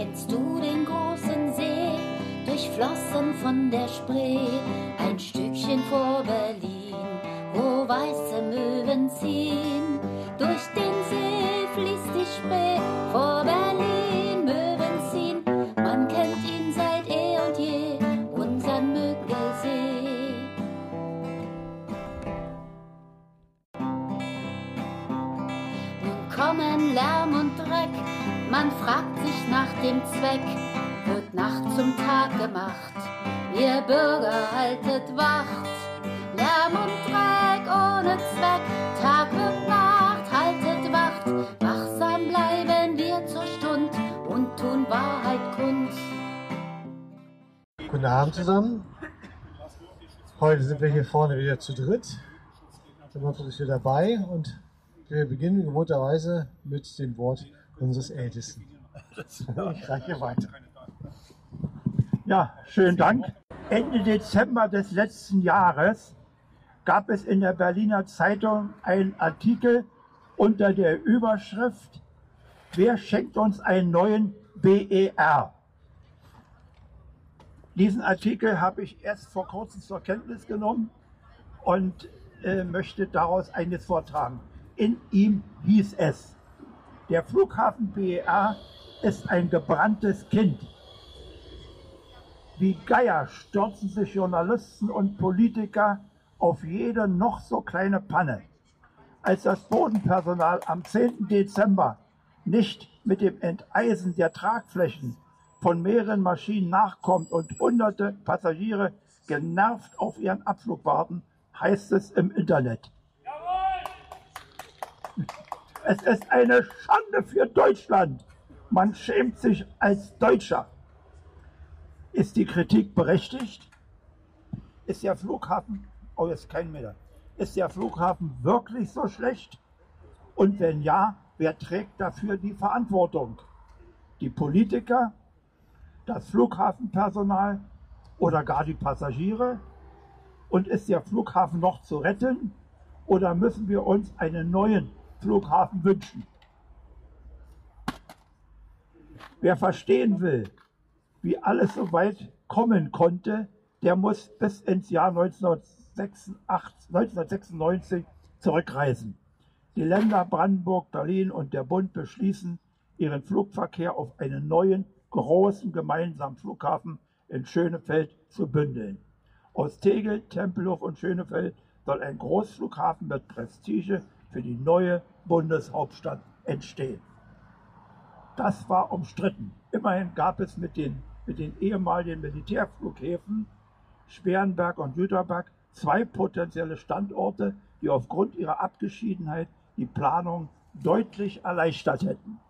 Kennst du den großen See, durchflossen von der Spree, ein Stückchen vor Berlin, wo weiße Möwen ziehen? Durch den See fließt die Spree, vor Berlin Möwen ziehen. Man kennt ihn seit eh und je, unseren Müggelsee. Nun kommen Lärm und Dreck, man fragt dem Zweck, wird Nacht zum Tag gemacht. Ihr Bürger haltet Wacht, Lärm und Dreck ohne Zweck, Tag wird Nacht, haltet Wacht, wachsam bleiben wir zur Stund und tun Wahrheit kund. Guten Abend zusammen. Heute sind wir hier vorne wieder zu dritt. Der Manfred ist wieder dabei und wir beginnen gewohnterweise mit dem Wort unseres Ältesten. Ich reiche weiter. Ja, schönen Dank. Ende Dezember des letzten Jahres gab es in der Berliner Zeitung einen Artikel unter der Überschrift Wer schenkt uns einen neuen BER? Diesen Artikel habe ich erst vor kurzem zur Kenntnis genommen und äh, möchte daraus eines vortragen. In ihm hieß es, der Flughafen BER ist ein gebranntes Kind. Wie Geier stürzen sich Journalisten und Politiker auf jede noch so kleine Panne. Als das Bodenpersonal am 10. Dezember nicht mit dem Enteisen der Tragflächen von mehreren Maschinen nachkommt und hunderte Passagiere genervt auf ihren Abflug warten, heißt es im Internet. Es ist eine Schande für Deutschland. Man schämt sich als Deutscher. Ist die Kritik berechtigt? Ist der Flughafen, oh jetzt kein Meter, ist der Flughafen wirklich so schlecht? Und wenn ja, wer trägt dafür die Verantwortung? Die Politiker, das Flughafenpersonal oder gar die Passagiere? Und ist der Flughafen noch zu retten? Oder müssen wir uns einen neuen Flughafen wünschen? Wer verstehen will, wie alles so weit kommen konnte, der muss bis ins Jahr 1986, 1996 zurückreisen. Die Länder Brandenburg, Berlin und der Bund beschließen, ihren Flugverkehr auf einen neuen, großen gemeinsamen Flughafen in Schönefeld zu bündeln. Aus Tegel, Tempelhof und Schönefeld soll ein Großflughafen mit Prestige für die neue Bundeshauptstadt entstehen. Das war umstritten. Immerhin gab es mit den, mit den ehemaligen Militärflughäfen Sperrenberg und Jüterberg zwei potenzielle Standorte, die aufgrund ihrer Abgeschiedenheit die Planung deutlich erleichtert hätten.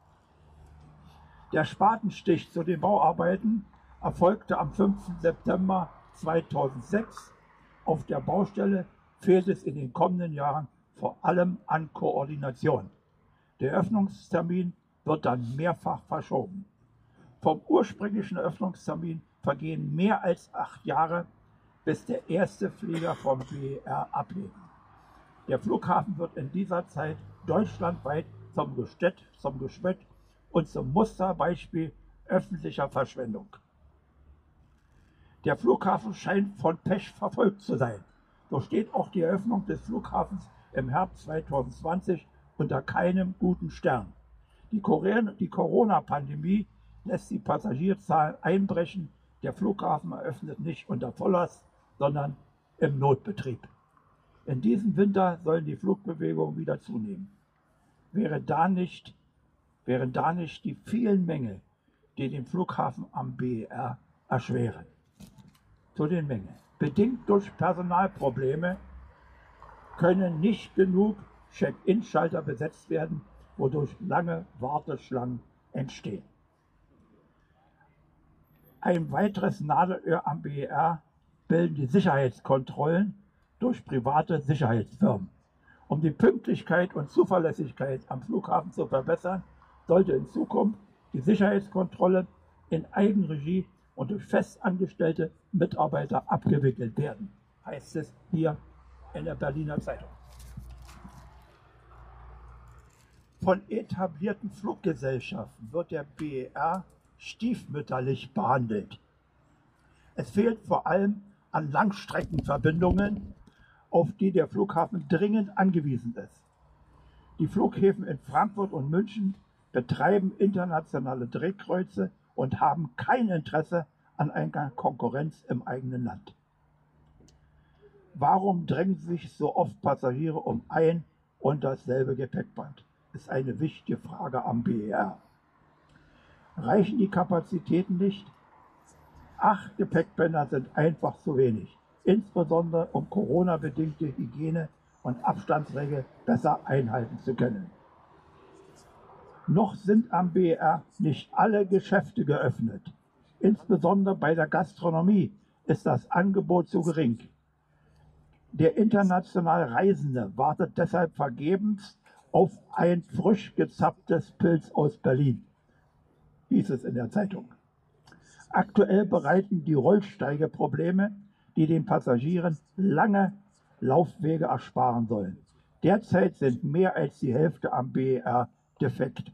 Der Spatenstich zu den Bauarbeiten erfolgte am 5. September 2006. Auf der Baustelle fehlt es in den kommenden Jahren vor allem an Koordination. Der Öffnungstermin wird dann mehrfach verschoben. Vom ursprünglichen Öffnungstermin vergehen mehr als acht Jahre, bis der erste Flieger vom BER ablegt. Der Flughafen wird in dieser Zeit deutschlandweit zum Gestett, zum Gespött und zum Musterbeispiel öffentlicher Verschwendung. Der Flughafen scheint von Pech verfolgt zu sein. So steht auch die Eröffnung des Flughafens im Herbst 2020 unter keinem guten Stern. Die Corona-Pandemie lässt die Passagierzahlen einbrechen. Der Flughafen eröffnet nicht unter Volllast, sondern im Notbetrieb. In diesem Winter sollen die Flugbewegungen wieder zunehmen. Wäre da nicht, wären da nicht die vielen Mängel, die den Flughafen am BER erschweren. Zu den Mängeln. Bedingt durch Personalprobleme können nicht genug Check-in-Schalter besetzt werden, wodurch lange Warteschlangen entstehen. Ein weiteres Nadelöhr am BER bilden die Sicherheitskontrollen durch private Sicherheitsfirmen. Um die Pünktlichkeit und Zuverlässigkeit am Flughafen zu verbessern, sollte in Zukunft die Sicherheitskontrolle in Eigenregie und durch festangestellte Mitarbeiter abgewickelt werden, heißt es hier in der Berliner Zeitung. Von etablierten Fluggesellschaften wird der BER stiefmütterlich behandelt. Es fehlt vor allem an Langstreckenverbindungen, auf die der Flughafen dringend angewiesen ist. Die Flughäfen in Frankfurt und München betreiben internationale Drehkreuze und haben kein Interesse an einer Konkurrenz im eigenen Land. Warum drängen sich so oft Passagiere um ein und dasselbe Gepäckband? Ist eine wichtige Frage am BER. Reichen die Kapazitäten nicht? Acht Gepäckbänder sind einfach zu wenig, insbesondere um Corona-bedingte Hygiene- und Abstandsregeln besser einhalten zu können. Noch sind am BER nicht alle Geschäfte geöffnet. Insbesondere bei der Gastronomie ist das Angebot zu gering. Der international Reisende wartet deshalb vergebens auf ein frisch gezapftes Pilz aus Berlin, hieß es in der Zeitung. Aktuell bereiten die Rollsteige Probleme, die den Passagieren lange Laufwege ersparen sollen. Derzeit sind mehr als die Hälfte am BER defekt.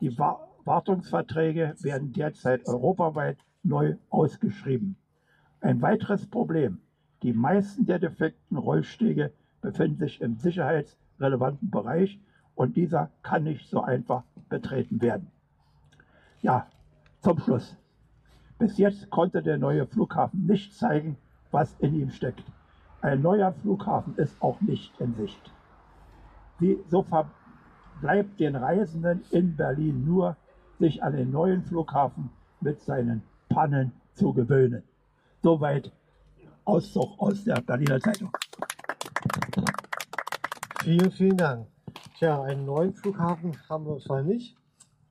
Die Wartungsverträge werden derzeit europaweit neu ausgeschrieben. Ein weiteres Problem. Die meisten der defekten Rollstege befinden sich im sicherheitsrelevanten Bereich und dieser kann nicht so einfach betreten werden. Ja, zum Schluss. Bis jetzt konnte der neue Flughafen nicht zeigen, was in ihm steckt. Ein neuer Flughafen ist auch nicht in Sicht. Wie, so verbleibt den Reisenden in Berlin nur, sich an den neuen Flughafen mit seinen Pannen zu gewöhnen. Soweit Auszug aus der Berliner Zeitung. Vielen, vielen Dank. Tja, einen neuen Flughafen haben wir zwar nicht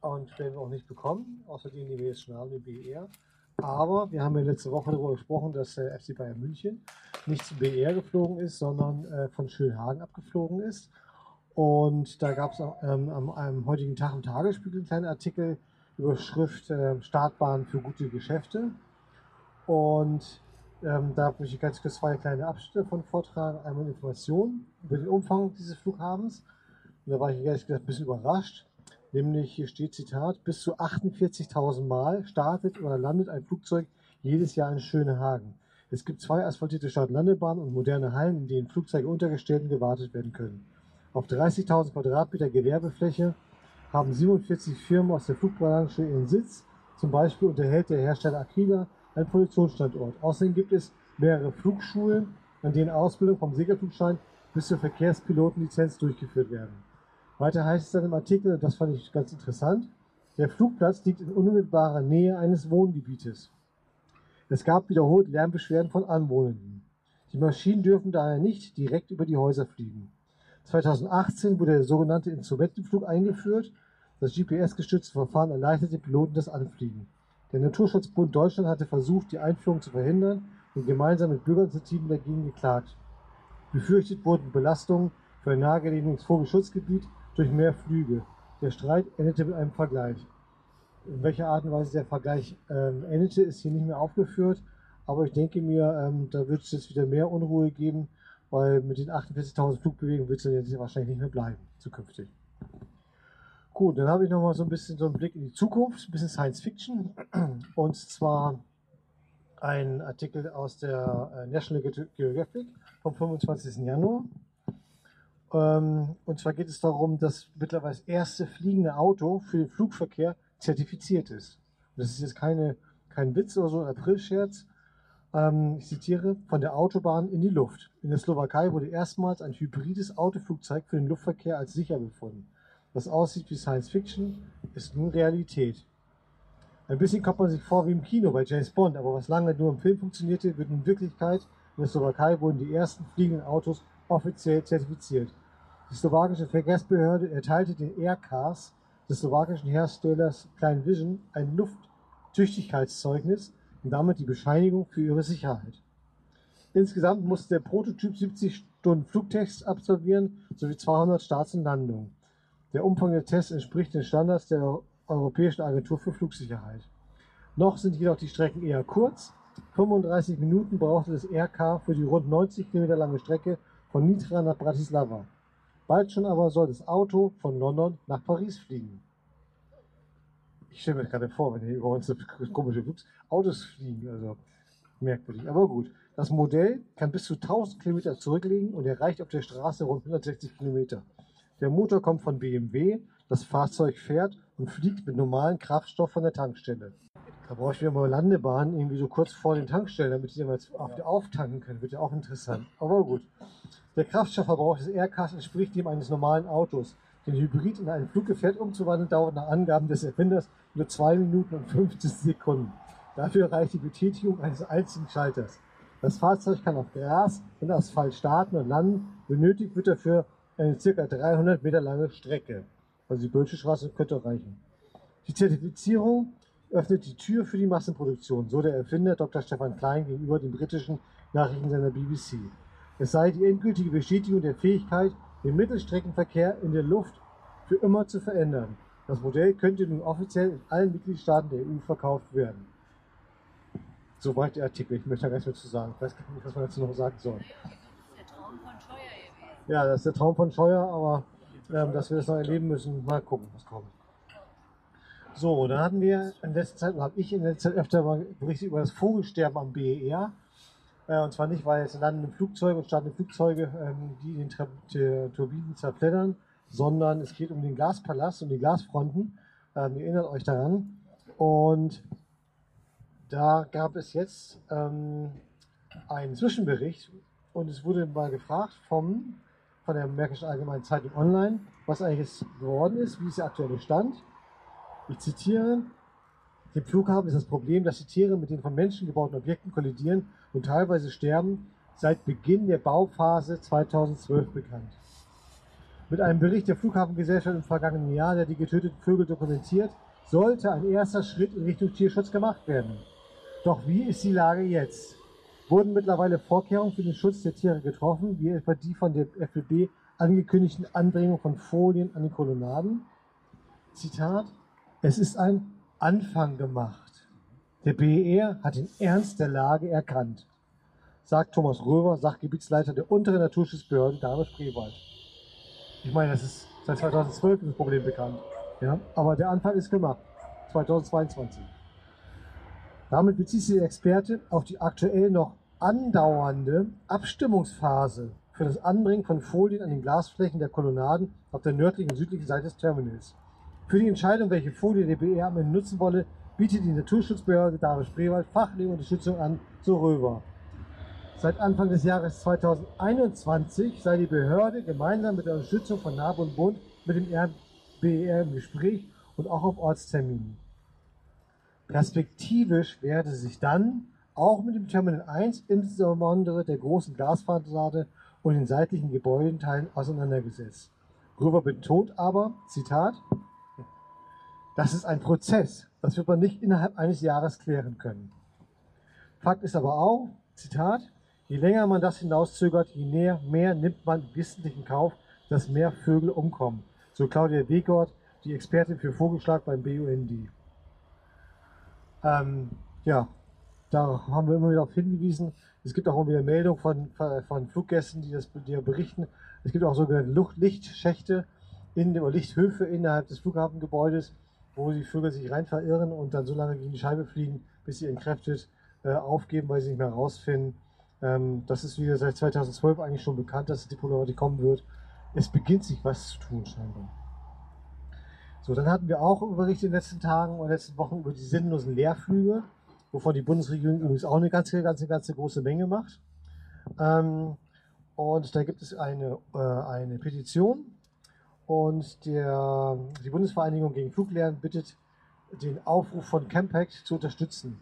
und werden wir auch nicht bekommen, außer den, die wir jetzt schon haben, den BER. Aber wir haben ja letzte Woche darüber gesprochen, dass der FC Bayern München nicht zum BER geflogen ist, sondern äh, von Schönhagen abgeflogen ist. Und da gab es ähm, am, am, heutigen Tag im Tagesspiegel einen kleinen Artikel, Überschrift äh, Startbahn für gute Geschäfte. Und ähm, da möchte ich ganz kurz zwei kleine Abschnitte von vortragen. Einmal Informationen über den Umfang dieses Flughafens. Und da war ich ehrlich gesagt ein bisschen überrascht. Nämlich hier steht Zitat, bis zu 48.000 Mal startet oder landet ein Flugzeug jedes Jahr in Schönehagen. Es gibt zwei asphaltierte Start-Landebahnen und moderne Hallen, in denen Flugzeuge untergestellt und gewartet werden können. Auf 30.000 Quadratmeter Gewerbefläche haben 47 Firmen aus der Flugbranche ihren Sitz. Zum Beispiel unterhält der Hersteller Aquila einen Produktionsstandort. Außerdem gibt es mehrere Flugschulen, an denen Ausbildung vom Segelflugschein bis zur Verkehrspilotenlizenz durchgeführt werden. Weiter heißt es dann im Artikel, und das fand ich ganz interessant, der Flugplatz liegt in unmittelbarer Nähe eines Wohngebietes. Es gab wiederholt Lärmbeschwerden von Anwohnenden. Die Maschinen dürfen daher nicht direkt über die Häuser fliegen. 2018 wurde der sogenannte Instrumentenflug eingeführt. Das GPS-gestützte Verfahren erleichterte Piloten das Anfliegen. Der Naturschutzbund Deutschland hatte versucht, die Einführung zu verhindern und gemeinsam mit Bürgerinitiativen dagegen geklagt. Befürchtet wurden Belastungen für ein nahegelegenes Vogelschutzgebiet durch mehr Flüge. Der Streit endete mit einem Vergleich. In welcher Art und Weise der Vergleich ähm, endete, ist hier nicht mehr aufgeführt. Aber ich denke mir, ähm, da wird es jetzt wieder mehr Unruhe geben, weil mit den 48.000 Flugbewegungen wird es jetzt wahrscheinlich nicht mehr bleiben, zukünftig. Gut, dann habe ich noch mal so ein bisschen so einen Blick in die Zukunft, ein bisschen Science Fiction. Und zwar ein Artikel aus der äh, National Geographic vom 25. Januar. Ähm, und zwar geht es darum, dass mittlerweile das erste fliegende Auto für den Flugverkehr zertifiziert ist. Und das ist jetzt keine, kein Witz oder so, ein Aprilscherz. Ähm, ich zitiere, von der Autobahn in die Luft. In der Slowakei wurde erstmals ein hybrides Autoflugzeug für den Luftverkehr als sicher befunden was aussieht wie Science Fiction, ist nun Realität. Ein bisschen kommt man sich vor wie im Kino bei James Bond, aber was lange nur im Film funktionierte, wird in Wirklichkeit. In der Slowakei wurden die ersten fliegenden Autos offiziell zertifiziert. Die slowakische Verkehrsbehörde erteilte den Aircars des slowakischen Herstellers Klein Vision ein Lufttüchtigkeitszeugnis und damit die Bescheinigung für ihre Sicherheit. Insgesamt musste der Prototyp 70 Stunden Flugtests absolvieren sowie 200 Starts und Landungen. Der Umfang der Tests entspricht den Standards der Europäischen Agentur für Flugsicherheit. Noch sind jedoch die Strecken eher kurz. 35 Minuten brauchte das RK für die rund 90 Kilometer lange Strecke von Nitra nach Bratislava. Bald schon aber soll das Auto von London nach Paris fliegen. ich stelle mir gerade vor, wenn hier über uns so komische Autos fliegen, also merkwürdig. Aber gut, das Modell kann bis zu 1000 Kilometer zurücklegen und erreicht auf der Straße rund 160 Kilometer. Der Motor kommt von BMW, das Fahrzeug fährt und fliegt mit normalem Kraftstoff von der Tankstelle. Da brauche ich wieder mal Landebahn, irgendwie so kurz vor den Tankstellen, damit die mal auftanken können. Wird ja auch interessant. Aber gut. Der Kraftstoffverbrauch des Aircars entspricht dem eines normalen Autos. Den Hybrid in ein Fluggefährt umzuwandeln dauert nach Angaben des Erfinders nur 2 Minuten und 15 Sekunden. Dafür reicht die Betätigung eines einzigen Schalters. Das Fahrzeug kann auf Gras und Asphalt starten und landen. Benötigt wird dafür eine ca. 300 Meter lange Strecke. Also die Bölsche Straße könnte reichen. Die Zertifizierung öffnet die Tür für die Massenproduktion, so der Erfinder Dr. Stefan Klein gegenüber dem britischen Nachrichtensender BBC. Es sei die endgültige Bestätigung der Fähigkeit, den Mittelstreckenverkehr in der Luft für immer zu verändern. Das Modell könnte nun offiziell in allen Mitgliedstaaten der EU verkauft werden. Soweit der Artikel. Ich möchte da gar nichts mehr zu sagen. Ich weiß gar nicht, was man dazu noch sagen soll. Ja, das ist der Traum von Scheuer, aber ähm, dass wir das noch erleben müssen, mal gucken, was kommt. So, dann hatten wir in letzter Zeit, oder habe ich in letzter Zeit öfter mal berichtet über das Vogelsterben am BER. Äh, und zwar nicht, weil es landen Flugzeuge und starten Flugzeuge, ähm, die den Tra die Turbinen zerfleddern, sondern es geht um den Glaspalast und die Glasfronten. Ähm, ihr erinnert euch daran. Und da gab es jetzt ähm, einen Zwischenbericht und es wurde mal gefragt vom, von der Märkischen Allgemeinen Zeitung Online, was eigentlich geworden ist, wie ist der aktuelle Stand. Ich zitiere, dem Flughafen ist das Problem, dass die Tiere mit den von Menschen gebauten Objekten kollidieren und teilweise sterben, seit Beginn der Bauphase 2012 bekannt. Mit einem Bericht der Flughafengesellschaft im vergangenen Jahr, der die getöteten Vögel dokumentiert, sollte ein erster Schritt in Richtung Tierschutz gemacht werden. Doch wie ist die Lage jetzt? Wurden mittlerweile Vorkehrungen für den Schutz der Tiere getroffen, wie etwa die von der FBB angekündigten Anbringung von Folien an den Kolonnaden? Zitat, es ist ein Anfang gemacht. Der BER hat den Ernst der Lage erkannt, sagt Thomas Röver, Sachgebietsleiter der unteren Naturschutzbehörde Dahme-Spreewald. Ich meine, das ist seit 2012 das Problem bekannt. Ja? Aber der Anfang ist gemacht. 2022. Damit bezieht sich der Experte auf die aktuell noch andauernde Abstimmungsphase für das Anbringen von Folien an den Glasflächen der Kolonnaden auf der nördlichen und südlichen Seite des Terminals. Für die Entscheidung, welche Folie der BR am Ende nutzen wolle, bietet die Naturschutzbehörde Dahme-Spreewald fachliche Unterstützung an, so Röver. Seit Anfang des Jahres 2021 sei die Behörde gemeinsam mit der Unterstützung von NAB und Bund mit dem BER im Gespräch und auch auf Ortsterminen. Perspektivisch werde sich dann auch mit dem Terminal 1 insbesondere der großen Glasfassade und den seitlichen Gebäudenteilen auseinandergesetzt. Röver betont aber, Zitat, das ist ein Prozess. Das wird man nicht innerhalb eines Jahres klären können. Fakt ist aber auch, Zitat, je länger man das hinauszögert, je näher, mehr nimmt man wissentlich in Kauf, dass mehr Vögel umkommen. So Claudia Wegort, die Expertin für Vogelschlag beim BUND. Ähm, ja, da haben wir immer wieder darauf hingewiesen. Es gibt auch immer wieder Meldungen von, von Fluggästen, die das die berichten. Es gibt auch sogenannte Lichtschächte in, oder Lichthöfe innerhalb des Flughafengebäudes wo die Vögel sich rein verirren und dann so lange gegen die Scheibe fliegen, bis sie entkräftet äh, aufgeben, weil sie nicht mehr rausfinden. Ähm, das ist wieder seit 2012 eigentlich schon bekannt, dass die Problematik kommen wird. Es beginnt sich was zu tun scheinbar. So, dann hatten wir auch Berichte in den letzten Tagen und letzten Wochen über die sinnlosen Leerflüge, wovon die Bundesregierung übrigens auch eine ganze, ganze, ganze große Menge macht. Ähm, und da gibt es eine, äh, eine Petition und der, die Bundesvereinigung gegen Fluglehren bittet, den Aufruf von Campact zu unterstützen.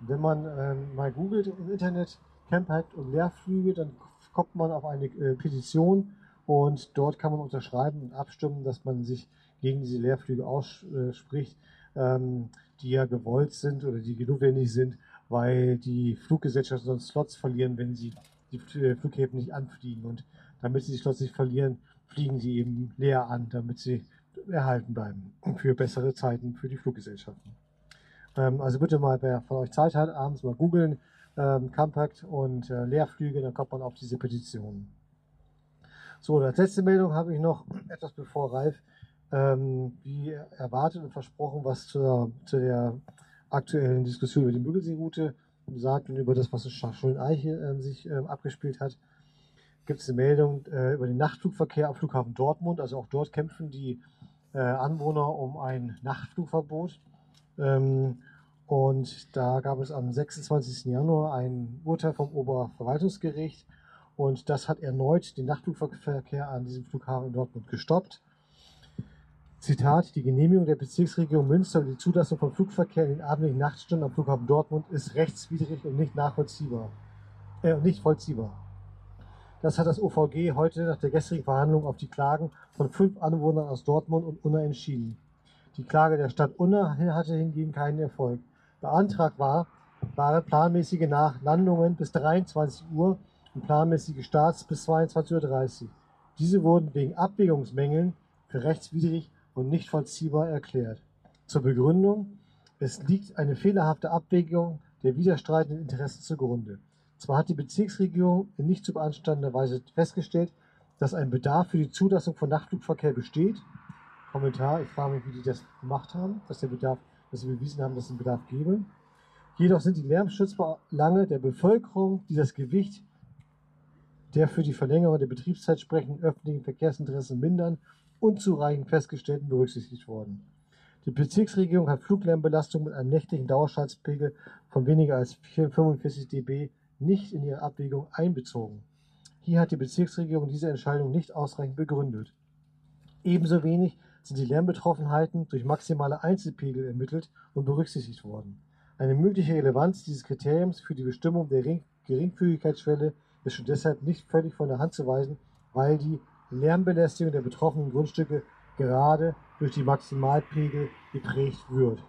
Und wenn man ähm, mal googelt im Internet Campact und Leerflüge, dann kommt man auf eine äh, Petition und dort kann man unterschreiben und abstimmen, dass man sich gegen diese Leerflüge ausspricht, ähm, die ja gewollt sind oder die notwendig sind, weil die Fluggesellschaften sonst Slots verlieren, wenn sie die Flughäfen nicht anfliegen. Und damit sie die Slots nicht verlieren, fliegen sie eben leer an, damit sie erhalten bleiben für bessere Zeiten für die Fluggesellschaften. Ähm, also bitte mal, wer von euch Zeit hat, abends mal googeln, ähm, Compact und äh, Leerflüge, dann kommt man auf diese Petition. So, als letzte Meldung habe ich noch, etwas bevor Ralf ähm, wie erwartet und versprochen, was zur, zu der aktuellen Diskussion über die Müggelsee-Route sagt und über das, was in Schulden-Eiche äh, sich äh, abgespielt hat. Gibt es eine Meldung äh, über den Nachtflugverkehr am Flughafen Dortmund. Also auch dort kämpfen die äh, Anwohner um ein Nachtflugverbot. Ähm, und da gab es am 26. Januar ein Urteil vom Oberverwaltungsgericht und das hat erneut den Nachtflugverkehr an diesem Flughafen in Dortmund gestoppt. Zitat, die Genehmigung der Bezirksregierung Münster und die Zulassung von Flugverkehr in den abendlichen Nachtstunden am Flughafen Dortmund ist rechtswidrig und nicht nachvollziehbar. Äh, nicht vollziehbar. Das hat das OVG heute nach der gestrigen Verhandlung auf die Klagen von fünf Anwohnern aus Dortmund und Unna entschieden. Die Klage der Stadt Unna hatte hingegen keinen Erfolg. Beantragt war, waren planmäßige Nachlandungen bis 23 Uhr und planmäßige Starts bis 22.30 Uhr. Diese wurden wegen Abwägungsmängeln für rechtswidrig und nicht vollziehbar erklärt. Zur Begründung, es liegt eine fehlerhafte Abwägung der widerstreitenden Interessen zugrunde. Zwar hat die Bezirksregierung in nicht zu beanstandender Weise festgestellt, dass ein Bedarf für die Zulassung von Nachtflugverkehr besteht. Kommentar, ich frage mich, wie die das gemacht haben, dass der Bedarf, dass sie bewiesen haben, dass es einen Bedarf gäbe. Jedoch sind die Lärmschutzbelange der Bevölkerung, die das Gewicht der für die Verlängerung der Betriebszeit sprechenden öffentlichen Verkehrsinteressen mindern unzureichend festgestellten berücksichtigt worden. Die Bezirksregierung hat Fluglärmbelastung mit einem nächtlichen Dauerschallspegel von weniger als 45 dB nicht in ihre Abwägung einbezogen. Hier hat die Bezirksregierung diese Entscheidung nicht ausreichend begründet. Ebenso wenig sind die Lärmbetroffenheiten durch maximale Einzelpegel ermittelt und berücksichtigt worden. Eine mögliche Relevanz dieses Kriteriums für die Bestimmung der Geringfügigkeitsschwelle ist schon deshalb nicht völlig von der Hand zu weisen, weil die Lärmbelästigung der betroffenen Grundstücke gerade durch die Maximalpegel geprägt wird.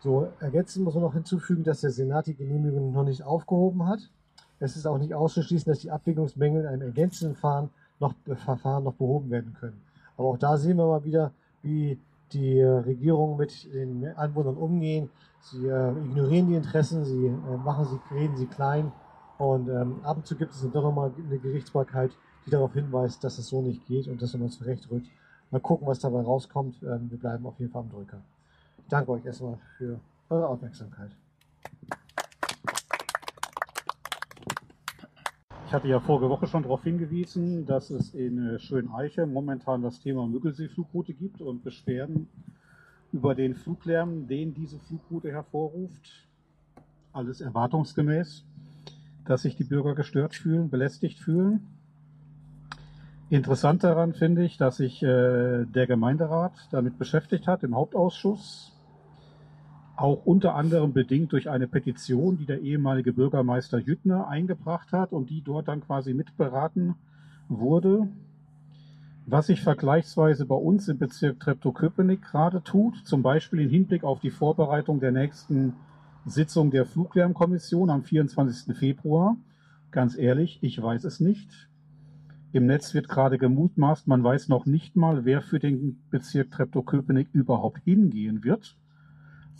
So, ergänzend muss man noch hinzufügen, dass der Senat die Genehmigung noch nicht aufgehoben hat. Es ist auch nicht auszuschließen, dass die Abwägungsmängel in einem ergänzenden Verfahren noch, Verfahren noch behoben werden können. Aber auch da sehen wir mal wieder, wie die Regierungen mit den Anwohnern umgehen. Sie äh, ignorieren die Interessen, sie äh, machen sie, reden sie klein und ähm, ab und zu gibt es dann doch nochmal eine Gerichtsbarkeit, die darauf hinweist, dass es so nicht geht und das nochmal zurechtrückt. Mal gucken, was dabei rauskommt. Ähm, wir bleiben auf jeden Fall am Drücker. Ich danke euch erstmal für eure Aufmerksamkeit. Ich hatte ja vorige Woche schon darauf hingewiesen, dass es in äh, Schöneiche momentan das Thema Müggelsee-Flugroute gibt und Beschwerden über den Fluglärm, den diese Flugroute hervorruft. Alles erwartungsgemäß dass sich die Bürger gestört fühlen, belästigt fühlen. Interessant daran finde ich, dass sich äh, der Gemeinderat damit beschäftigt hat im Hauptausschuss, auch unter anderem bedingt durch eine Petition, die der ehemalige Bürgermeister Jüttner eingebracht hat und die dort dann quasi mitberaten wurde. Was sich vergleichsweise bei uns im Bezirk Treptow-Köpenick gerade tut, zum Beispiel im Hinblick auf die Vorbereitung der nächsten Sitzung der Fluglärmkommission am 24. Februar. Ganz ehrlich, ich weiß es nicht. Im Netz wird gerade gemutmaßt, man weiß noch nicht mal, wer für den Bezirk Treptow-Köpenick überhaupt hingehen wird.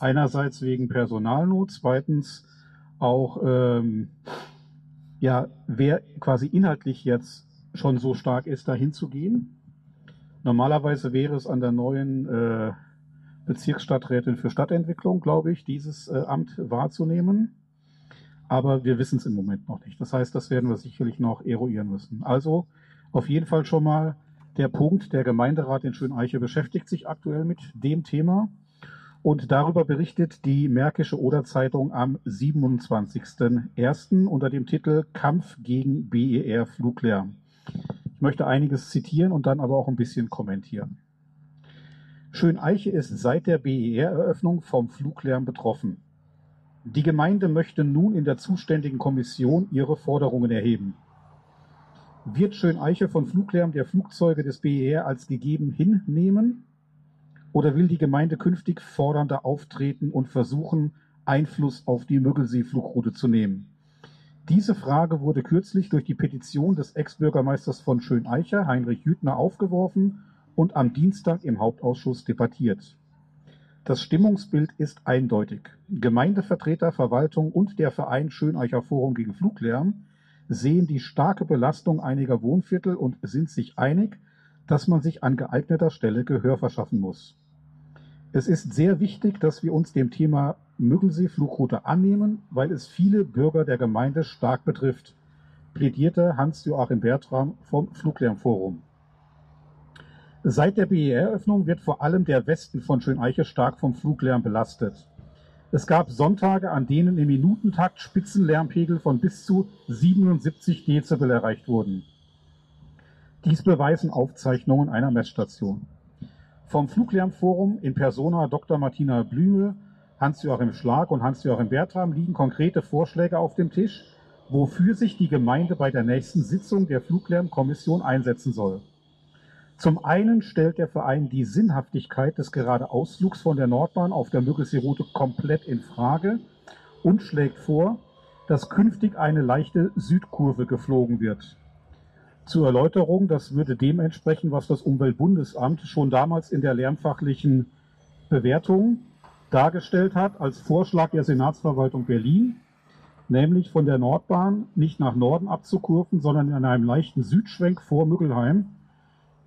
Einerseits wegen Personalnot, zweitens auch, ähm, ja, wer quasi inhaltlich jetzt schon so stark ist, da hinzugehen. Normalerweise wäre es an der neuen äh, Bezirksstadträtin für Stadtentwicklung, glaube ich, dieses äh, Amt wahrzunehmen. Aber wir wissen es im Moment noch nicht. Das heißt, das werden wir sicherlich noch eruieren müssen. Also auf jeden Fall schon mal der Punkt, der Gemeinderat in Schöneiche beschäftigt sich aktuell mit dem Thema. Und darüber berichtet die Märkische Oder Zeitung am 27.01. unter dem Titel Kampf gegen BER Fluglärm. Ich möchte einiges zitieren und dann aber auch ein bisschen kommentieren. Schöneiche ist seit der BER-Eröffnung vom Fluglärm betroffen. Die Gemeinde möchte nun in der zuständigen Kommission ihre Forderungen erheben. Wird Schöneiche von Fluglärm der Flugzeuge des BER als gegeben hinnehmen? Oder will die Gemeinde künftig fordernder auftreten und versuchen, Einfluss auf die Müggelsee-Flugroute zu nehmen? Diese Frage wurde kürzlich durch die Petition des Ex-Bürgermeisters von Schöneicher, Heinrich Jüthner, aufgeworfen und am Dienstag im Hauptausschuss debattiert. Das Stimmungsbild ist eindeutig. Gemeindevertreter, Verwaltung und der Verein Schöneicher Forum gegen Fluglärm sehen die starke Belastung einiger Wohnviertel und sind sich einig, dass man sich an geeigneter Stelle Gehör verschaffen muss. Es ist sehr wichtig, dass wir uns dem Thema Müggelsee-Flugroute annehmen, weil es viele Bürger der Gemeinde stark betrifft, plädierte Hans-Joachim Bertram vom Fluglärmforum. Seit der BER-Öffnung wird vor allem der Westen von Schöneiche stark vom Fluglärm belastet. Es gab Sonntage, an denen im Minutentakt Spitzenlärmpegel von bis zu 77 Dezibel erreicht wurden. Dies beweisen Aufzeichnungen einer Messstation. Vom Fluglärmforum in Persona Dr. Martina Blüme, Hans-Joachim Schlag und Hans-Joachim Bertram liegen konkrete Vorschläge auf dem Tisch, wofür sich die Gemeinde bei der nächsten Sitzung der Fluglärmkommission einsetzen soll. Zum einen stellt der Verein die Sinnhaftigkeit des Geradeausflugs von der Nordbahn auf der Müggelsee-Route komplett in Frage und schlägt vor, dass künftig eine leichte Südkurve geflogen wird. Zur Erläuterung, das würde dem entsprechen, was das Umweltbundesamt schon damals in der lärmfachlichen Bewertung dargestellt hat, als Vorschlag der Senatsverwaltung Berlin, nämlich von der Nordbahn nicht nach Norden abzukurven, sondern in einem leichten Südschwenk vor Müggelheim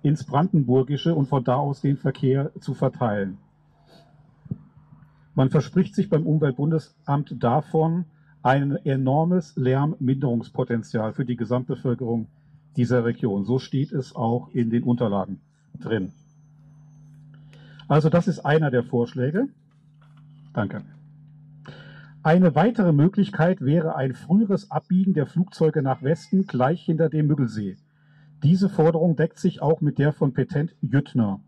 ins Brandenburgische und von da aus den Verkehr zu verteilen. Man verspricht sich beim Umweltbundesamt davon ein enormes Lärmminderungspotenzial für die Gesamtbevölkerung dieser Region. So steht es auch in den Unterlagen drin. Also das ist einer der Vorschläge. Danke. Eine weitere Möglichkeit wäre ein früheres Abbiegen der Flugzeuge nach Westen gleich hinter dem Müggelsee. Diese Forderung deckt sich auch mit der von Petent Jüttner.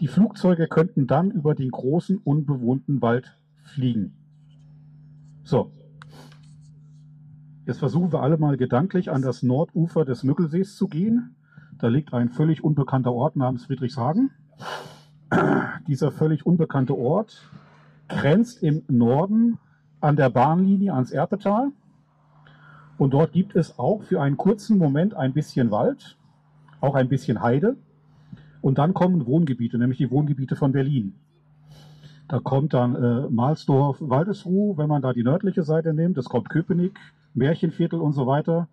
Die Flugzeuge könnten dann über den großen unbewohnten Wald fliegen. So. Jetzt versuchen wir alle mal gedanklich an das Nordufer des Müggelsees zu gehen. Da liegt ein völlig unbekannter Ort namens Friedrichshagen. Dieser völlig unbekannte Ort grenzt im Norden an der Bahnlinie ans Erpetal. Und dort gibt es auch für einen kurzen Moment ein bisschen Wald auch ein bisschen Heide. Und dann kommen Wohngebiete, nämlich die Wohngebiete von Berlin. Da kommt dann äh, Mahlsdorf, Waldesruh, wenn man da die nördliche Seite nimmt. Es kommt Köpenick, Märchenviertel und so weiter.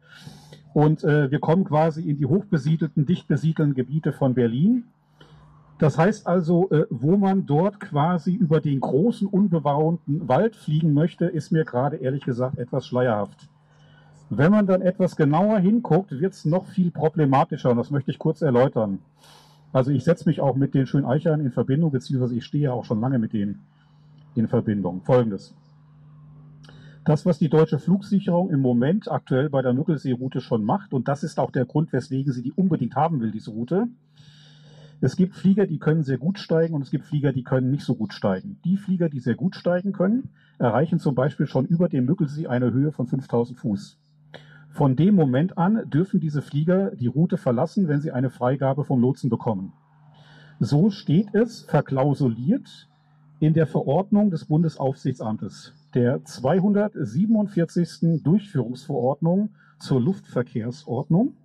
Und äh, wir kommen quasi in die hochbesiedelten, dicht besiedelten Gebiete von Berlin. Das heißt also, äh, wo man dort quasi über den großen, unbewohnten Wald fliegen möchte, ist mir gerade ehrlich gesagt etwas schleierhaft. Wenn man dann etwas genauer hinguckt, wird es noch viel problematischer und das möchte ich kurz erläutern. Also ich setze mich auch mit den Schöneichern in Verbindung, beziehungsweise ich stehe ja auch schon lange mit denen in Verbindung. Folgendes. Das, was die deutsche Flugsicherung im Moment aktuell bei der Nuckelsee-Route schon macht, und das ist auch der Grund, weswegen sie die unbedingt haben will, diese Route. Es gibt Flieger, die können sehr gut steigen und es gibt Flieger, die können nicht so gut steigen. Die Flieger, die sehr gut steigen können, erreichen zum Beispiel schon über dem Müggelsee eine Höhe von 5000 Fuß. Von dem Moment an dürfen diese Flieger die Route verlassen, wenn sie eine Freigabe vom Lotsen bekommen. So steht es verklausuliert in der Verordnung des Bundesaufsichtsamtes, der 247. Durchführungsverordnung zur Luftverkehrsordnung.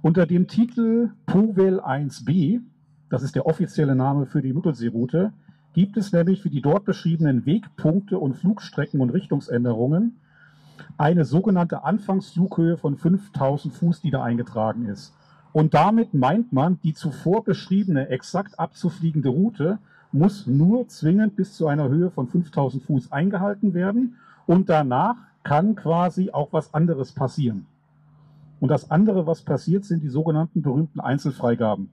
Unter dem Titel POWEL 1b, das ist der offizielle Name für die Mittelseeroute, gibt es nämlich für die dort beschriebenen Wegpunkte und Flugstrecken und Richtungsänderungen eine sogenannte Anfangsflughöhe von 5000 Fuß, die da eingetragen ist. Und damit meint man, die zuvor beschriebene exakt abzufliegende Route muss nur zwingend bis zu einer Höhe von 5000 Fuß eingehalten werden und danach kann quasi auch was anderes passieren. Und das andere, was passiert, sind die sogenannten berühmten Einzelfreigaben,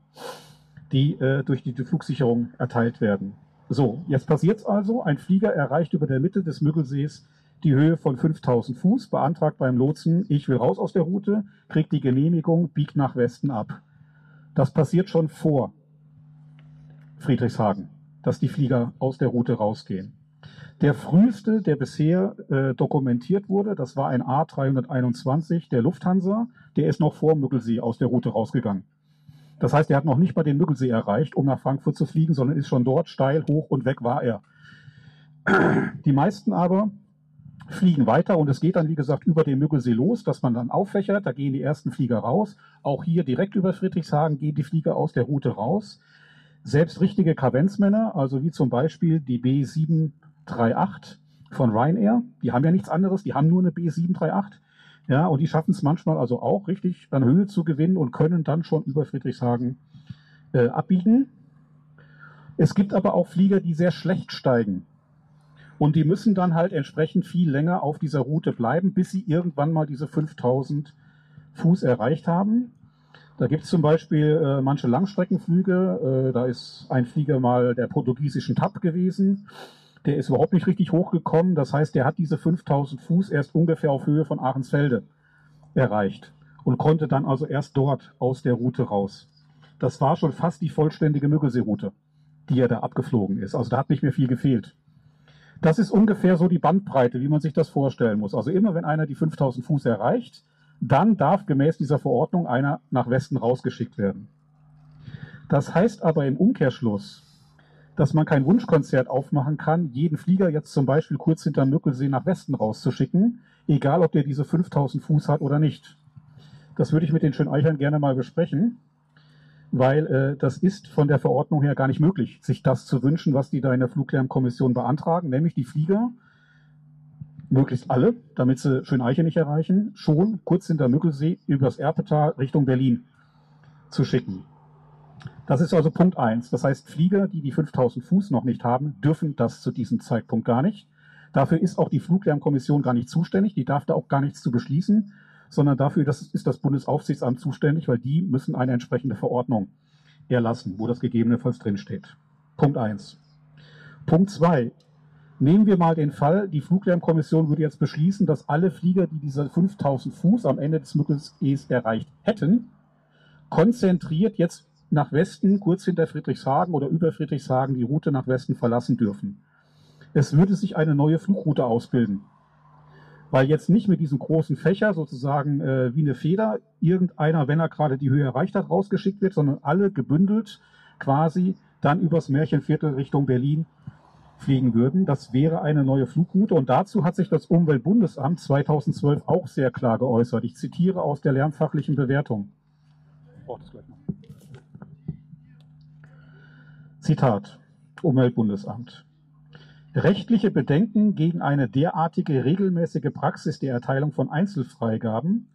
die äh, durch die, Flugsicherung erteilt werden. So, jetzt passiert es also, ein Flieger erreicht über der Mitte des Müggelsees die Höhe von 5000 Fuß, beantragt beim Lotsen, ich will raus aus der Route, kriegt die Genehmigung, biegt nach Westen ab. Das passiert schon vor Friedrichshagen, dass die Flieger aus der Route rausgehen. Der früheste, der bisher äh, dokumentiert wurde, das war ein A321 der Lufthansa, der ist noch vor Müggelsee aus der Route rausgegangen. Das heißt, er hat noch nicht mal den Müggelsee erreicht, um nach Frankfurt zu fliegen, sondern ist schon dort steil, hoch und weg war er. Die meisten aber fliegen weiter und es geht dann, wie gesagt, über den Müggelsee los, dass man dann auffächert. Da gehen die ersten Flieger raus. Auch hier direkt über Friedrichshagen gehen die Flieger aus der Route raus. Selbst richtige Kavenzmänner, also wie zum Beispiel die B738 von Ryanair, die haben ja nichts anderes, die haben nur eine B738. Ja, und die schaffen es manchmal also auch richtig an Höhe zu gewinnen und können dann schon über Friedrichshagen äh, abbiegen. Es gibt aber auch Flieger, die sehr schlecht steigen. Und die müssen dann halt entsprechend viel länger auf dieser Route bleiben, bis sie irgendwann mal diese 5000 Fuß erreicht haben. Da gibt es zum Beispiel äh, manche Langstreckenflüge. Äh, da ist ein Flieger mal der portugiesischen TAP gewesen. Der ist überhaupt nicht richtig hochgekommen. Das heißt, der hat diese 5000 Fuß erst ungefähr auf Höhe von Aachensfelde erreicht und konnte dann also erst dort aus der Route raus. Das war schon fast die vollständige Müggelseeroute, die er da abgeflogen ist. Also da hat nicht mehr viel gefehlt. Das ist ungefähr so die Bandbreite, wie man sich das vorstellen muss. Also immer wenn einer die 5000 Fuß erreicht, dann darf gemäß dieser Verordnung einer nach Westen rausgeschickt werden. Das heißt aber im Umkehrschluss, dass man kein Wunschkonzert aufmachen kann, jeden Flieger jetzt zum Beispiel kurz hinter Mückelsee nach Westen rauszuschicken, egal ob der diese 5000 Fuß hat oder nicht. Das würde ich mit den Schöneichern gerne mal besprechen, weil äh, das ist von der Verordnung her gar nicht möglich, sich das zu wünschen, was die da in der Fluglärmkommission beantragen, nämlich die Flieger möglichst alle, damit sie Schöneiche nicht erreichen, schon kurz hinter Mückelsee übers Erpetal Richtung Berlin zu schicken. Das ist also Punkt eins. Das heißt, Flieger, die die 5000 Fuß noch nicht haben, dürfen das zu diesem Zeitpunkt gar nicht. Dafür ist auch die Fluglärmkommission gar nicht zuständig. Die darf da auch gar nichts zu beschließen, sondern dafür das ist das Bundesaufsichtsamt zuständig, weil die müssen eine entsprechende Verordnung erlassen, wo das gegebenenfalls drinsteht. Punkt eins. Punkt zwei. Nehmen wir mal den Fall, die Fluglärmkommission würde jetzt beschließen, dass alle Flieger, die diese 5000 Fuß am Ende des Mückelsees erreicht hätten, konzentriert jetzt nach Westen, kurz hinter Friedrichshagen oder über Friedrichshagen, die Route nach Westen verlassen dürfen. Es würde sich eine neue Flugroute ausbilden. Weil jetzt nicht mit diesem großen Fächer sozusagen äh, wie eine Feder irgendeiner, wenn er gerade die Höhe erreicht hat, rausgeschickt wird, sondern alle gebündelt quasi dann übers Märchenviertel Richtung Berlin fliegen würden. Das wäre eine neue Flugroute und dazu hat sich das Umweltbundesamt 2012 auch sehr klar geäußert. Ich zitiere aus der lernfachlichen Bewertung. Zitat Umweltbundesamt. Rechtliche Bedenken gegen eine derartige regelmäßige Praxis der Erteilung von Einzelfreigaben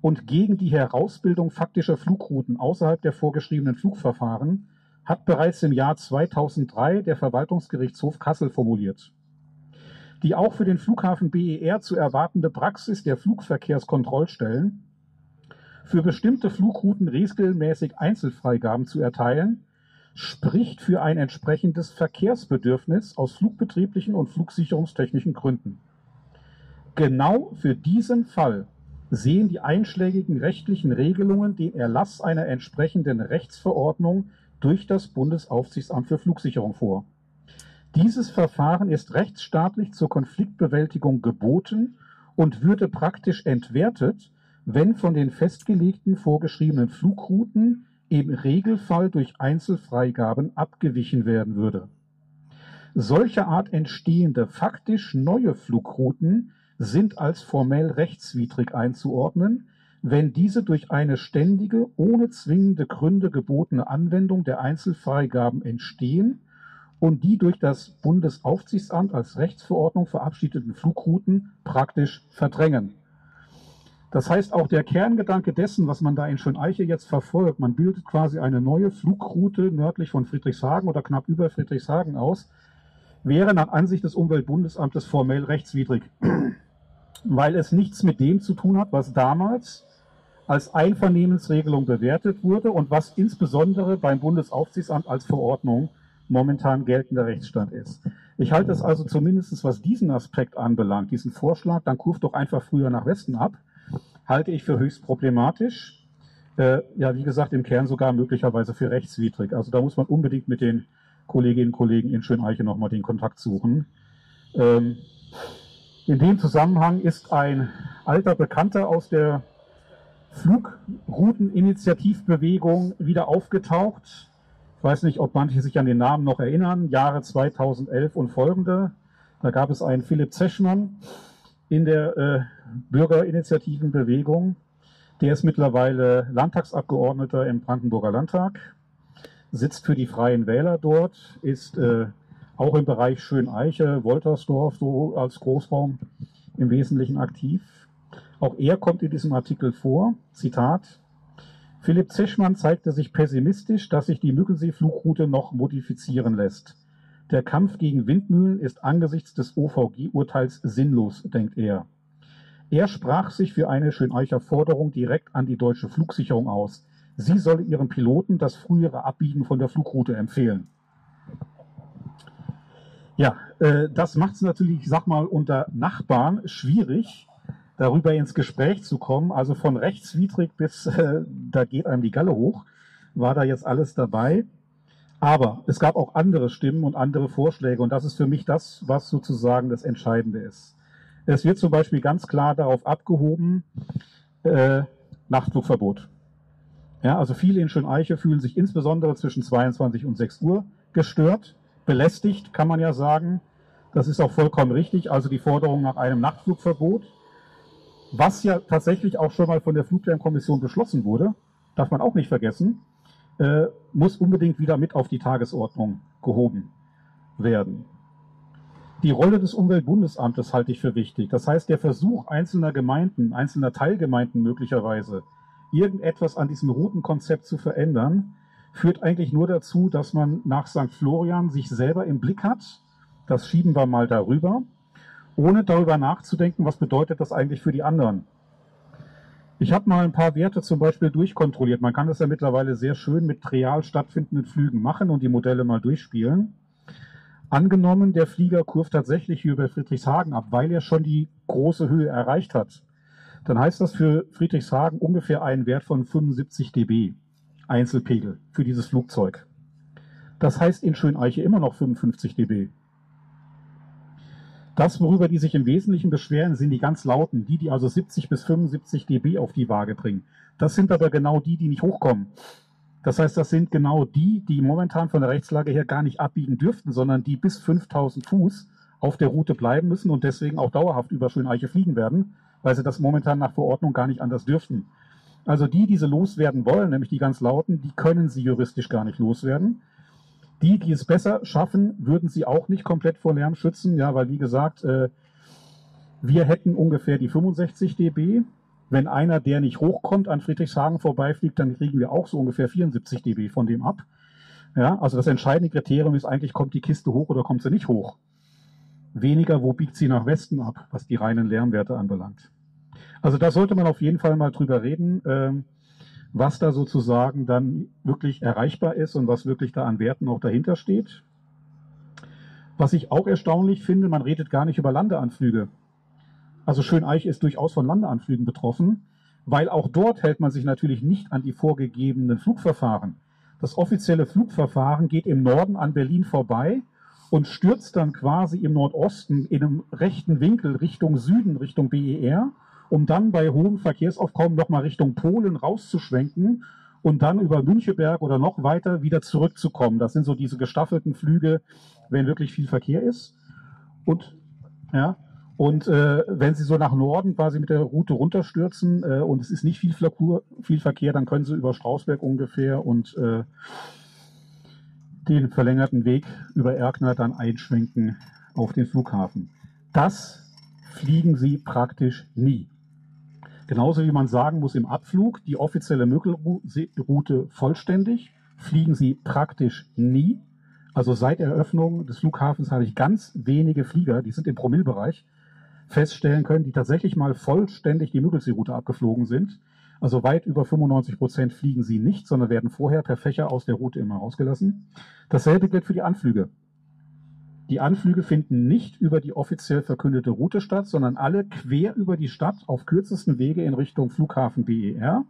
und gegen die Herausbildung faktischer Flugrouten außerhalb der vorgeschriebenen Flugverfahren hat bereits im Jahr 2003 der Verwaltungsgerichtshof Kassel formuliert. Die auch für den Flughafen BER zu erwartende Praxis der Flugverkehrskontrollstellen, für bestimmte Flugrouten regelmäßig Einzelfreigaben zu erteilen, spricht für ein entsprechendes Verkehrsbedürfnis aus flugbetrieblichen und flugsicherungstechnischen Gründen. Genau für diesen Fall sehen die einschlägigen rechtlichen Regelungen den Erlass einer entsprechenden Rechtsverordnung durch das Bundesaufsichtsamt für Flugsicherung vor. Dieses Verfahren ist rechtsstaatlich zur Konfliktbewältigung geboten und würde praktisch entwertet, wenn von den festgelegten vorgeschriebenen Flugrouten im Regelfall durch Einzelfreigaben abgewichen werden würde. Solche Art entstehende faktisch neue Flugrouten sind als formell rechtswidrig einzuordnen, wenn diese durch eine ständige, ohne zwingende Gründe gebotene Anwendung der Einzelfreigaben entstehen und die durch das Bundesaufsichtsamt als Rechtsverordnung verabschiedeten Flugrouten praktisch verdrängen. Das heißt, auch der Kerngedanke dessen, was man da in Schöneiche jetzt verfolgt, man bildet quasi eine neue Flugroute nördlich von Friedrichshagen oder knapp über Friedrichshagen aus, wäre nach Ansicht des Umweltbundesamtes formell rechtswidrig, weil es nichts mit dem zu tun hat, was damals als Einvernehmensregelung bewertet wurde und was insbesondere beim Bundesaufsichtsamt als Verordnung momentan geltender Rechtsstand ist. Ich halte es also zumindest, was diesen Aspekt anbelangt, diesen Vorschlag, dann kurft doch einfach früher nach Westen ab, halte ich für höchst problematisch. Äh, ja, wie gesagt, im Kern sogar möglicherweise für rechtswidrig. Also da muss man unbedingt mit den Kolleginnen und Kollegen in Schöneiche nochmal den Kontakt suchen. Ähm, in dem Zusammenhang ist ein alter Bekannter aus der Flugrouteninitiativbewegung wieder aufgetaucht. Ich weiß nicht, ob manche sich an den Namen noch erinnern. Jahre 2011 und folgende. Da gab es einen Philipp Zeschmann in der äh, Bürgerinitiativenbewegung. Der ist mittlerweile Landtagsabgeordneter im Brandenburger Landtag, sitzt für die Freien Wähler dort, ist äh, auch im Bereich Schöneiche, Woltersdorf so als Großraum im Wesentlichen aktiv Auch er kommt in diesem Artikel vor. Zitat. Philipp Zeschmann zeigte sich pessimistisch, dass sich die Müggelsee-Flugroute noch modifizieren lässt. Der Kampf gegen Windmühlen ist angesichts des OVG-Urteils sinnlos, denkt er. Er sprach sich für eine Schöneicher Forderung direkt an die deutsche Flugsicherung aus. Sie solle ihren Piloten das frühere Abbiegen von der Flugroute empfehlen. Ja, äh, das macht es natürlich, ich sag mal, unter Nachbarn schwierig, darüber ins Gespräch zu kommen. Also von rechtswidrig bis äh, da geht einem die Galle hoch, war da jetzt alles dabei. Aber es gab auch andere Stimmen und andere Vorschläge und das ist für mich das, was sozusagen das Entscheidende ist. Es wird zum Beispiel ganz klar darauf abgehoben, äh, Nachtflugverbot. Ja, also viele in Schöneiche fühlen sich insbesondere zwischen 22 und 6 Uhr gestört, belästigt, kann man ja sagen. Das ist auch vollkommen richtig. Also die Forderung nach einem Nachtflugverbot, was ja tatsächlich auch schon mal von der Fluglärmkommission beschlossen wurde, darf man auch nicht vergessen, äh, muss unbedingt wieder mit auf die Tagesordnung gehoben werden. Die Rolle des Umweltbundesamtes halte ich für wichtig. Das heißt, der Versuch einzelner Gemeinden, einzelner Teilgemeinden möglicherweise, irgendetwas an diesem Routenkonzept zu verändern, führt eigentlich nur dazu, dass man nach St. Florian sich selber im Blick hat. Das schieben wir mal darüber, ohne darüber nachzudenken, was bedeutet das eigentlich für die anderen. Ich habe mal ein paar Werte zum Beispiel durchkontrolliert. Man kann das ja mittlerweile sehr schön mit real stattfindenden Flügen machen und die Modelle mal durchspielen. Angenommen, der Flieger kurft tatsächlich hier über Friedrichshagen ab, weil er schon die große Höhe erreicht hat. Dann heißt das für Friedrichshagen ungefähr einen Wert von 75 dB Einzelpegel für dieses Flugzeug. Das heißt in Schöneiche immer noch 55 dB. Das, worüber die sich im Wesentlichen beschweren, sind die ganz lauten, die, die also 70 bis 75 dB auf die Waage bringen. Das sind aber genau die, die nicht hochkommen. Das heißt, das sind genau die, die momentan von der Rechtslage her gar nicht abbiegen dürften, sondern die bis 5000 Fuß auf der Route bleiben müssen und deswegen auch dauerhaft über Schöneiche fliegen werden, weil sie das momentan nach Verordnung gar nicht anders dürften. Also die, die sie loswerden wollen, nämlich die ganz lauten, die können sie juristisch gar nicht loswerden. Die, die es besser schaffen, würden sie auch nicht komplett vor Lärm schützen, ja, weil wie gesagt, äh, wir hätten ungefähr die 65 dB, wenn einer, der nicht hochkommt, an Friedrichshagen vorbeifliegt, dann kriegen wir auch so ungefähr 74 dB von dem ab. Ja, also das entscheidende Kriterium ist eigentlich, kommt die Kiste hoch oder kommt sie nicht hoch? Weniger, wo biegt sie nach Westen ab, was die reinen Lärmwerte anbelangt. Also da sollte man auf jeden Fall mal drüber reden, ähm, was da sozusagen dann wirklich erreichbar ist und was wirklich da an Werten auch dahinter steht. Was ich auch erstaunlich finde, man redet gar nicht über Landeanflüge. Also Schöneich ist durchaus von Landeanflügen betroffen, weil auch dort hält man sich natürlich nicht an die vorgegebenen Flugverfahren. Das offizielle Flugverfahren geht im Norden an Berlin vorbei und stürzt dann quasi im Nordosten in einem rechten Winkel Richtung Süden, Richtung BER, um dann bei hohem Verkehrsaufkommen nochmal Richtung Polen rauszuschwenken und dann über Müncheberg oder noch weiter wieder zurückzukommen. Das sind so diese gestaffelten Flüge, wenn wirklich viel Verkehr ist. Und ja, und äh, wenn Sie so nach Norden quasi mit der Route runterstürzen äh, und es ist nicht viel, Flakur, viel Verkehr, dann können Sie über Strausberg ungefähr und äh, den verlängerten Weg über Erkner dann einschwenken auf den Flughafen. Das fliegen Sie praktisch nie. Genauso wie man sagen muss im Abflug, die offizielle Mögelroute vollständig, fliegen Sie praktisch nie. Also seit Eröffnung des Flughafens habe ich ganz wenige Flieger, die sind im Promillbereich, feststellen können, die tatsächlich mal vollständig die Müggelsee-Route abgeflogen sind. Also weit über 95 Prozent fliegen sie nicht, sondern werden vorher per Fächer aus der Route immer rausgelassen. Dasselbe gilt für die Anflüge. Die Anflüge finden nicht über die offiziell verkündete Route statt, sondern alle quer über die Stadt auf kürzesten Wege in Richtung Flughafen BER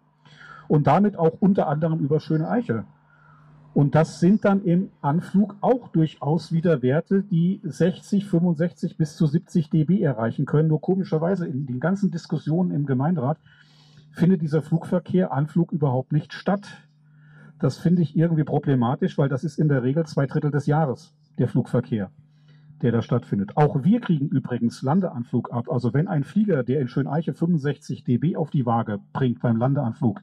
und damit auch unter anderem über Schöne Eiche. Und das sind dann im Anflug auch durchaus wieder Werte, die 60, 65 bis zu 70 dB erreichen können. Nur komischerweise in den ganzen Diskussionen im Gemeinderat findet dieser Flugverkehr, Anflug überhaupt nicht statt. Das finde ich irgendwie problematisch, weil das ist in der Regel zwei Drittel des Jahres, der Flugverkehr, der da stattfindet. Auch wir kriegen übrigens Landeanflug ab. Also wenn ein Flieger, der in Schöneiche 65 dB auf die Waage bringt beim Landeanflug,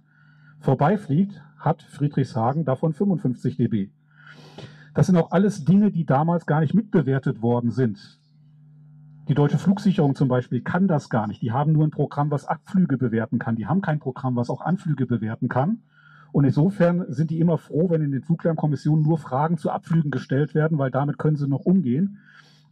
vorbeifliegt, hat Friedrichshagen davon 55 dB. Das sind auch alles Dinge, die damals gar nicht mitbewertet worden sind. Die deutsche Flugsicherung zum Beispiel kann das gar nicht. Die haben nur ein Programm, was Abflüge bewerten kann. Die haben kein Programm, was auch Anflüge bewerten kann. Und insofern sind die immer froh, wenn in den Fluglärmkommissionen nur Fragen zu Abflügen gestellt werden, weil damit können sie noch umgehen.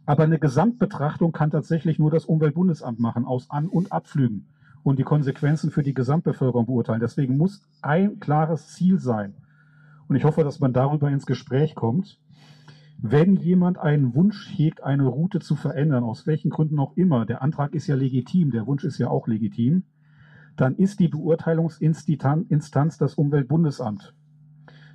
Aber eine Gesamtbetrachtung kann tatsächlich nur das Umweltbundesamt machen aus An- und Abflügen und die Konsequenzen für die Gesamtbevölkerung beurteilen. Deswegen muss ein klares Ziel sein. Und ich hoffe, dass man darüber ins Gespräch kommt. Wenn jemand einen Wunsch hegt, eine Route zu verändern, aus welchen Gründen auch immer, der Antrag ist ja legitim, der Wunsch ist ja auch legitim, dann ist die Beurteilungsinstanz das Umweltbundesamt.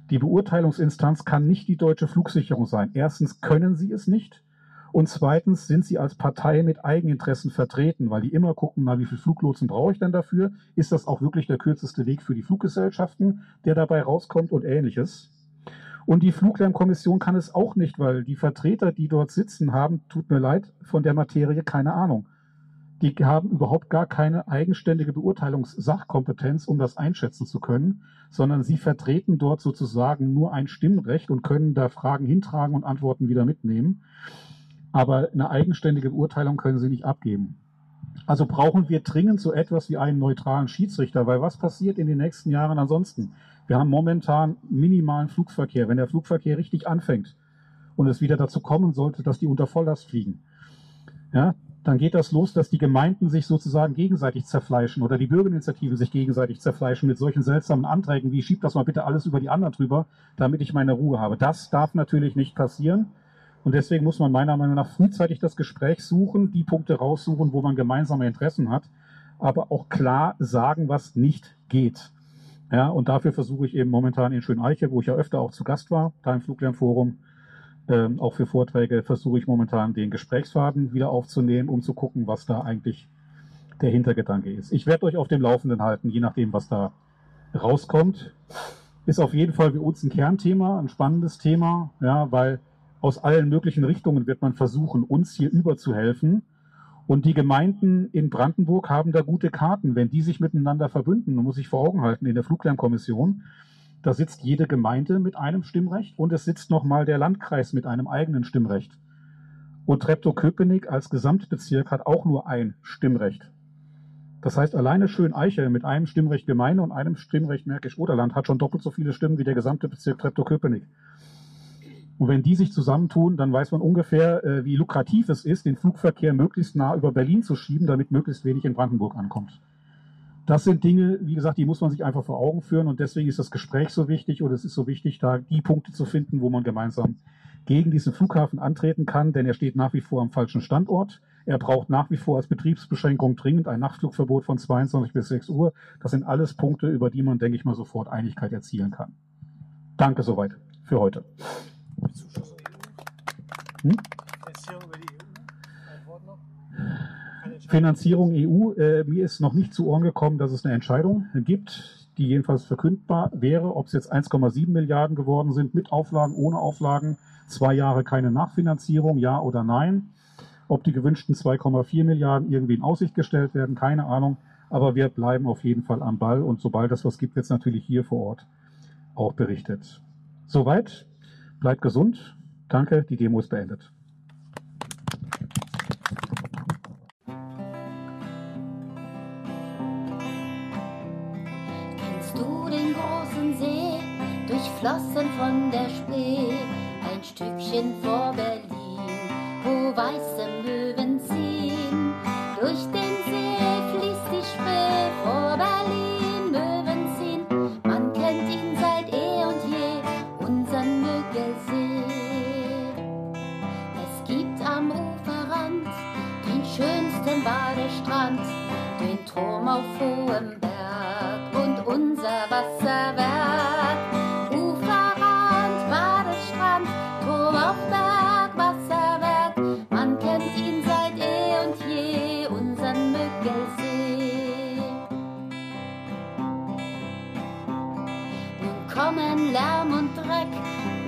Die Beurteilungsinstanz kann nicht die deutsche Flugsicherung sein. Erstens können sie es nicht. Und zweitens sind sie als Partei mit Eigeninteressen vertreten, weil die immer gucken, na, wie viel Fluglotsen brauche ich denn dafür? Ist das auch wirklich der kürzeste Weg für die Fluggesellschaften, der dabei rauskommt und ähnliches? Und die Fluglärmkommission kann es auch nicht, weil die Vertreter, die dort sitzen, haben, tut mir leid, von der Materie keine Ahnung. Die haben überhaupt gar keine eigenständige Beurteilungssachkompetenz, um das einschätzen zu können, sondern sie vertreten dort sozusagen nur ein Stimmrecht und können da Fragen hintragen und Antworten wieder mitnehmen aber eine eigenständige Beurteilung können sie nicht abgeben. Also brauchen wir dringend so etwas wie einen neutralen Schiedsrichter, weil was passiert in den nächsten Jahren ansonsten? Wir haben momentan minimalen Flugverkehr. Wenn der Flugverkehr richtig anfängt und es wieder dazu kommen sollte, dass die unter Volllast fliegen, ja, dann geht das los, dass die Gemeinden sich sozusagen gegenseitig zerfleischen oder die Bürgerinitiativen sich gegenseitig zerfleischen mit solchen seltsamen Anträgen wie schieb das mal bitte alles über die anderen drüber, damit ich meine Ruhe habe. Das darf natürlich nicht passieren. Und deswegen muss man meiner Meinung nach frühzeitig das Gespräch suchen, die Punkte raussuchen, wo man gemeinsame Interessen hat, aber auch klar sagen, was nicht geht. Ja, und dafür versuche ich eben momentan in Schöneiche, wo ich ja öfter auch zu Gast war, da im Fluglärmforum, ähm, auch für Vorträge, versuche ich momentan den Gesprächsfaden wieder aufzunehmen, um zu gucken, was da eigentlich der Hintergedanke ist. Ich werde euch auf dem Laufenden halten, je nachdem, was da rauskommt. Ist auf jeden Fall für uns ein Kernthema, ein spannendes Thema, ja, weil aus allen möglichen Richtungen wird man versuchen, uns hier überzuhelfen. Und die Gemeinden in Brandenburg haben da gute Karten. Wenn die sich miteinander verbünden, man muss sich vor Augen halten, in der Fluglärmkommission, da sitzt jede Gemeinde mit einem Stimmrecht und es sitzt nochmal der Landkreis mit einem eigenen Stimmrecht. Und Treptow-Köpenick als Gesamtbezirk hat auch nur ein Stimmrecht. Das heißt, alleine Schön-Eiche mit einem Stimmrecht Gemeinde und einem Stimmrecht Märkisch-Oderland hat schon doppelt so viele Stimmen wie der gesamte Bezirk Treptow-Köpenick. Und wenn die sich zusammentun, dann weiß man ungefähr, äh, wie lukrativ es ist, den Flugverkehr möglichst nah über Berlin zu schieben, damit möglichst wenig in Brandenburg ankommt. Das sind Dinge, wie gesagt, die muss man sich einfach vor Augen führen und deswegen ist das Gespräch so wichtig und es ist so wichtig, da die Punkte zu finden, wo man gemeinsam gegen diesen Flughafen antreten kann, denn er steht nach wie vor am falschen Standort. Er braucht nach wie vor als Betriebsbeschränkung dringend ein Nachtflugverbot von 22 bis 6 Uhr. Das sind alles Punkte, über die man, denke ich mal, sofort Einigkeit erzielen kann. Danke soweit für heute. Hm? Finanzierung EU. Äh, mir ist noch nicht zu Ohren gekommen, dass es eine Entscheidung gibt, die jedenfalls verkündbar wäre, ob es jetzt 1,7 Milliarden geworden sind, mit Auflagen, ohne Auflagen, zwei Jahre keine Nachfinanzierung, ja oder nein. Ob die gewünschten 2,4 Milliarden irgendwie in Aussicht gestellt werden, keine Ahnung. Aber wir bleiben auf jeden Fall am Ball und sobald es was gibt, wird es natürlich hier vor Ort auch berichtet. Soweit. Bleibt gesund. Danke, die Demo ist beendet. Kennst du den großen See, durchflossen von der Spree, ein Stückchen vor Berlin, wo weiße Möwen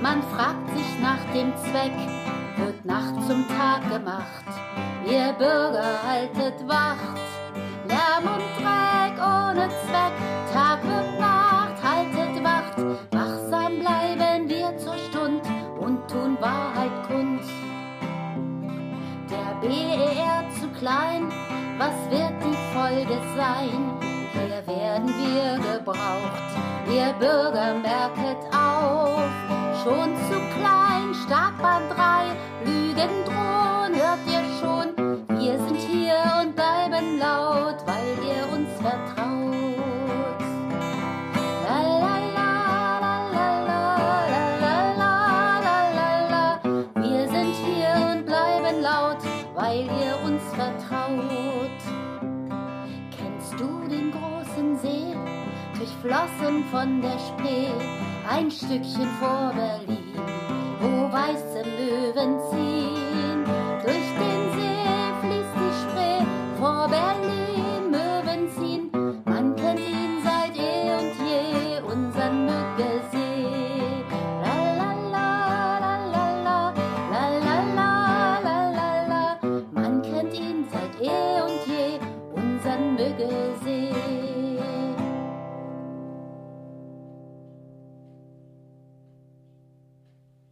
man fragt sich nach dem Zweck, wird Nacht zum Tag gemacht, ihr Bürger haltet Wacht. Lärm und Dreck ohne Zweck, Tag wird Nacht, haltet Wacht. Wachsam bleiben wir zur Stund und tun Wahrheit kund. Der BER klein, was wird die Folge sein? Hier werden wir gebraucht, ihr Bürger merket auf schon zu klein, stark Startbahn Drei, Lügen drohen, hört ihr schon. Wir sind hier und bleiben laut, weil ihr uns vertraut. La, la, la, wir sind hier und bleiben laut, weil ihr uns vertraut. Kennst du den großen See, durchflossen von der Spree? ein Stückchen vor Berlin, wo weiße Löwen ziehen.